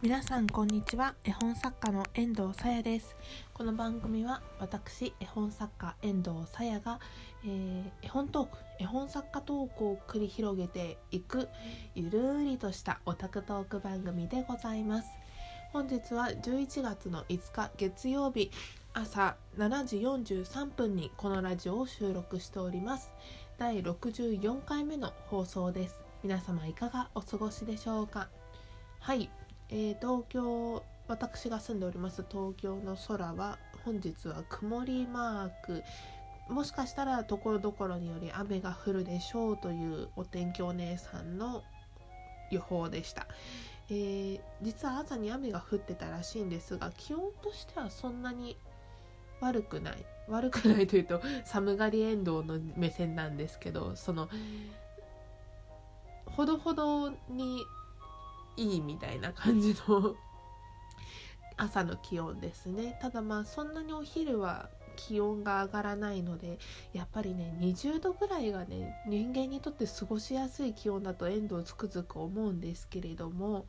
皆さんこんにちは。絵本作家の遠藤さやです。この番組は私絵本作家遠藤さやが、えー、絵本トーク絵本作家トークを繰り広げていくゆるりとしたオタクトーク番組でございます。本日は11月の5日月曜日朝7時43分にこのラジオを収録しております。第64回目の放送です。皆様いかがお過ごしでしょうか？はい。えー、東京私が住んでおります東京の空は本日は曇りマーク。もしかしたらところどころにより雨が降るでしょうというお天気お姉さんの予報でした、えー、実は朝に雨が降ってたらしいんですが気温としてはそんなに悪くない。悪くないというと寒がりエンドの目線なんですけどそのほどほどにいいみたいな感じの 朝の気温ですね。ただまあそんなにお昼は気温が上がらないのでやっぱりね20度ぐらいがね人間にとって過ごしやすい気温だと遠藤つくづく思うんですけれども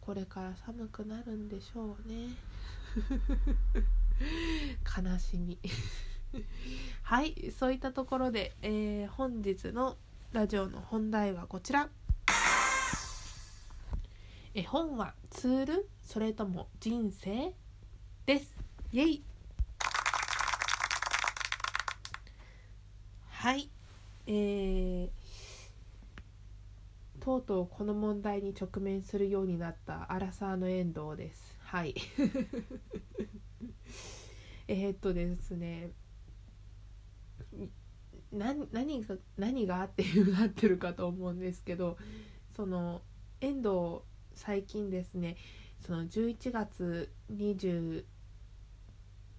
これから寒くなるんでしょうね。悲しみ。はいそういったところで、えー、本日のラジオの本題はこちら。絵本はツールそれとも人生？です。イエイ。はい。えー、とうとうこの問題に直面するようになったアラサーの遠藤です。はい。えっとですね。何何が何がっていうなってるかと思うんですけどその遠藤最近ですねその11月25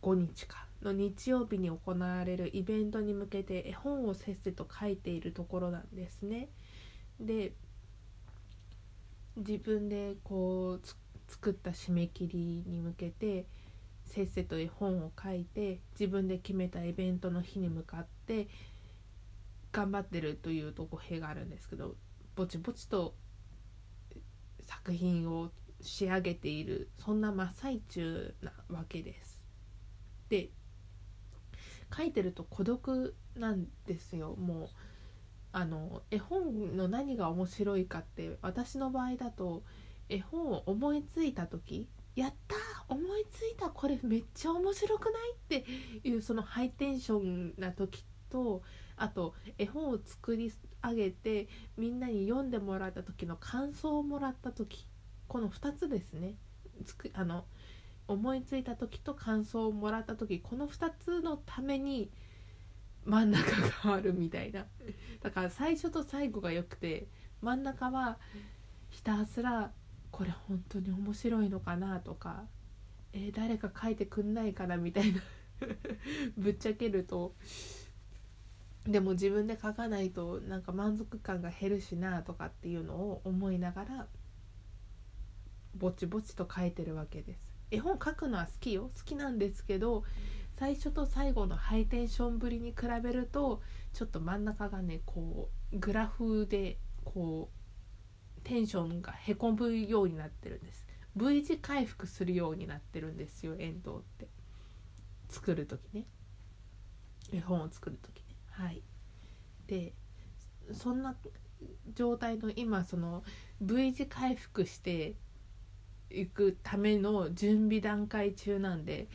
日かの日曜日に行われるイベントに向けて絵本をせっせと書いているところなんですね。で自分でこう作った締め切りに向けてせっせと絵本を書いて自分で決めたイベントの日に向かって頑張ってるというと語弊があるんですけどぼちぼちと作品を仕上げているそんな真っ最中なわけです。で書いてると孤独なんですよもうあの絵本の何が面白いかって私の場合だと絵本を思いついた時やった思いついたこれめっちゃ面白くないっていうそのハイテンションな時とあと絵本を作り上げてみんなに読んでもらった時の感想をもらった時この2つですね。つくあの思いついた時と感想をもらった時この2つのために真ん中があるみたいな。だから最初と最後が良くて真ん中はひたすらこれ本当に面白いのかなとか、え、誰か書いてくんないかなみたいな。ぶっちゃけるとでも自分で書かないとなんか満足感が減るしなとかっていうのを思いながらぼちぼちと書いてるわけです。絵本書くのは好きよ。好きなんですけど最初と最後のハイテンションぶりに比べるとちょっと真ん中がねこうグラフでこうテンションがへこむようになってるんです。V 字回復するようになってるんですよ遠藤って。作る時ね。絵本を作る時。はい。でそんな状態の今その V 字回復していくための準備段階中なんで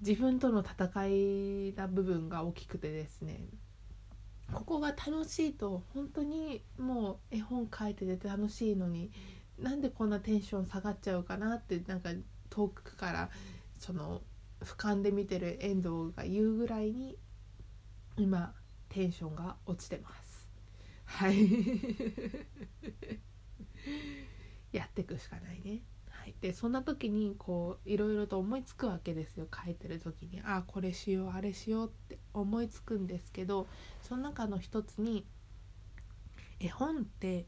自分との戦いな部分が大きくてですねここが楽しいと本当にもう絵本書いてて楽しいのになんでこんなテンション下がっちゃうかなってなんか遠くからその俯瞰で見てる遠藤が言うぐらいに今テンションが落ちてます。はい。やってくしかないね。はい。でそんな時にこういろいろと思いつくわけですよ。書いてる時に。あこれしようあれしようって思いつくんですけどその中の一つに絵本って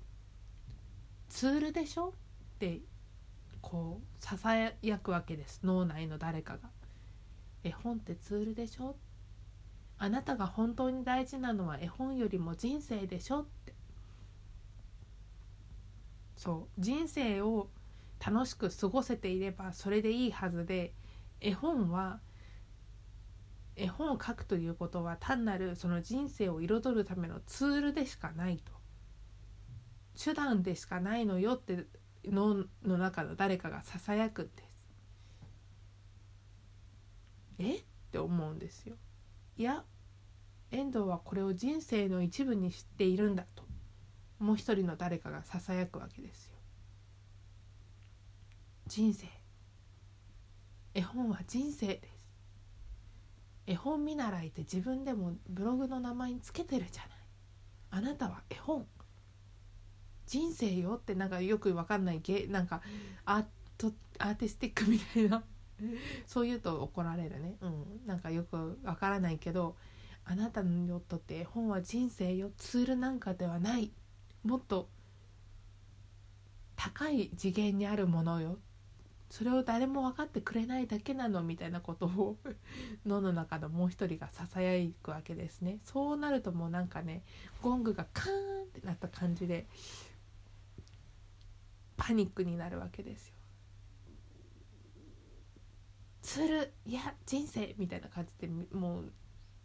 ツールでしょ？ってこうささやくわけです。脳内の誰かが。絵本ってツールでしょ？あなたが本当に大事なのは絵本よりも人生でしょってそう人生を楽しく過ごせていればそれでいいはずで絵本は絵本を描くということは単なるその人生を彩るためのツールでしかないと手段でしかないのよって脳の中の誰かがささやくんです。え？って思うんですよ。いや遠藤はこれを人生の一部に知っているんだともう一人の誰かがささやくわけですよ。人生絵本は人生です。絵本見習いって自分でもブログの名前につけてるじゃない。あなたは絵本人生よってなんかよくわかんないゲなんかアートアーティスティックみたいな そう言うと怒られるね。うん。なんかよくわからないけどあなたにとって絵本は人生よツールなんかではない。もっと高い次元にあるものよ。それを誰も分かってくれないだけなの。みたいなことを 脳の中のもう一人がささやくわけですね。そうなるともうなんかねゴングがカーンってなった感じでパニックになるわけですよ。つるいや人生みたいな感じでもう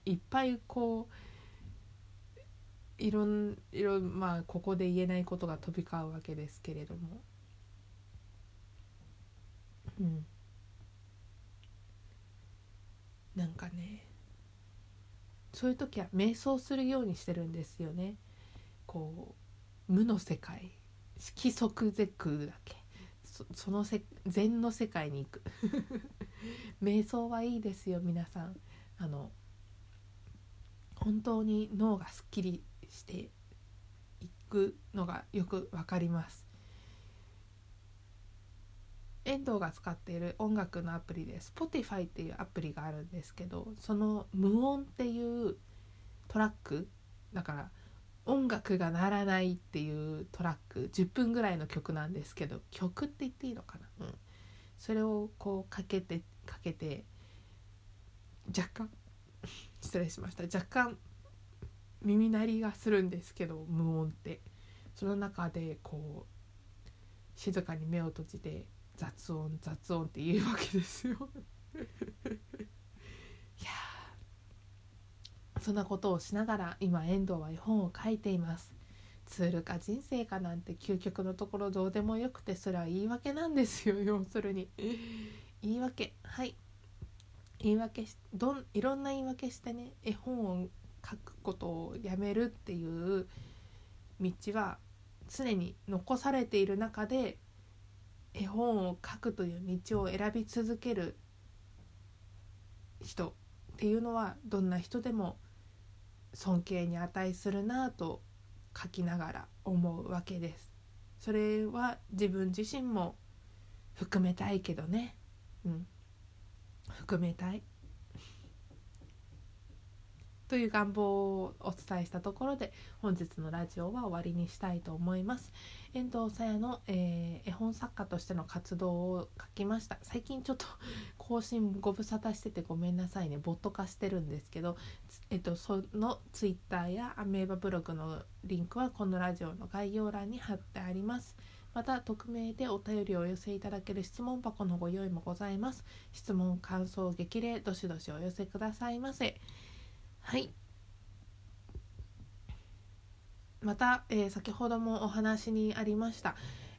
いっぱいこういろんいろまあここで言えないことが飛び交うわけですけれども。うん。なんかねそういう時は瞑想するようにしてるんですよね。こう無の世界色即是空だけ。そそのせ禅の世界に行く。瞑想はいいですよ皆さん。あの本当に脳がすっきりしていくのがよくわかります。遠藤が使っている音楽のアプリで Spotify っていうアプリがあるんですけどその無音っていうトラックだから音楽が鳴らないっていうトラック10分ぐらいの曲なんですけど曲って言っていいのかな、うん、それをこうかけてかけて若干 失礼しました。若干耳鳴りがするんですけど無音って。その中でこう静かに目を閉じて雑音雑音って言うわけですよ。そんなことをしながら今遠藤は絵本を書いています。ツールか人生かなんて究極のところどうでもよくてそれは言い訳なんですよ要するに。言い訳。はい。言い訳しどんいろんな言い訳してね絵本を書くことをやめるっていう道は常に残されている中で絵本を書くという道を選び続ける人っていうのはどんな人でも尊敬に値するなと書きながら思うわけです。それは自分自身も含めたいけどね。うん。含めたい。という願望をお伝えしたところで本日のラジオは終わりにしたいと思います。遠藤さやの、えー、絵本作家としての活動を書きました。最近ちょっと更新ご無沙汰しててごめんなさいね。ボット化してるんですけど、えっと、その Twitter やアメーバブログのリンクはこのラジオの概要欄に貼ってあります。また匿名でお便りをお寄せいただける質問箱のご用意もございます。質問、感想、激励、どしどしお寄せくださいませ。はい。また、えー、先ほどもお話にありました、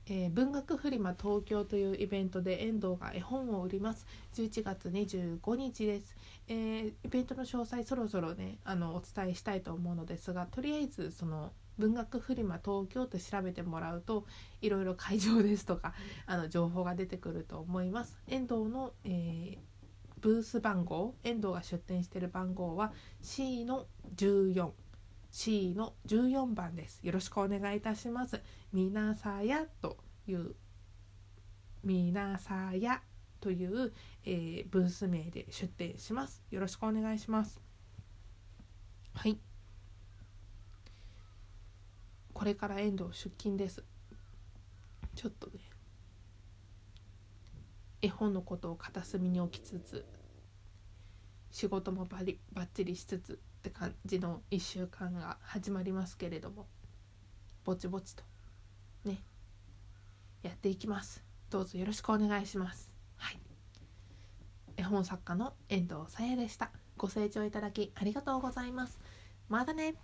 えー、文学フリマ東京というイベントで遠藤が絵本を売ります。11月25日です、えー、イベントの詳細そろそろねあのお伝えしたいと思うのですがとりあえずその文学フリマ東京と調べてもらうといろいろ会場ですとかあの情報が出てくると思います。遠藤の、えーブース番号遠藤が出店している番号は C の 14C の14番です。よろしくお願いいたします。みなさやというみなさやという、えー、ブース名で出店します。よろしくお願いします。はい。これから遠藤出勤です。ちょっとね絵本のことを片隅に置きつつ仕事もバリバッチリしつつって感じの1週間が始まりますけれどもぼちぼちとねやっていきます。どうぞよろしくお願いします。はい。絵本作家の遠藤さやでした。ご清聴いただきありがとうございます。またね。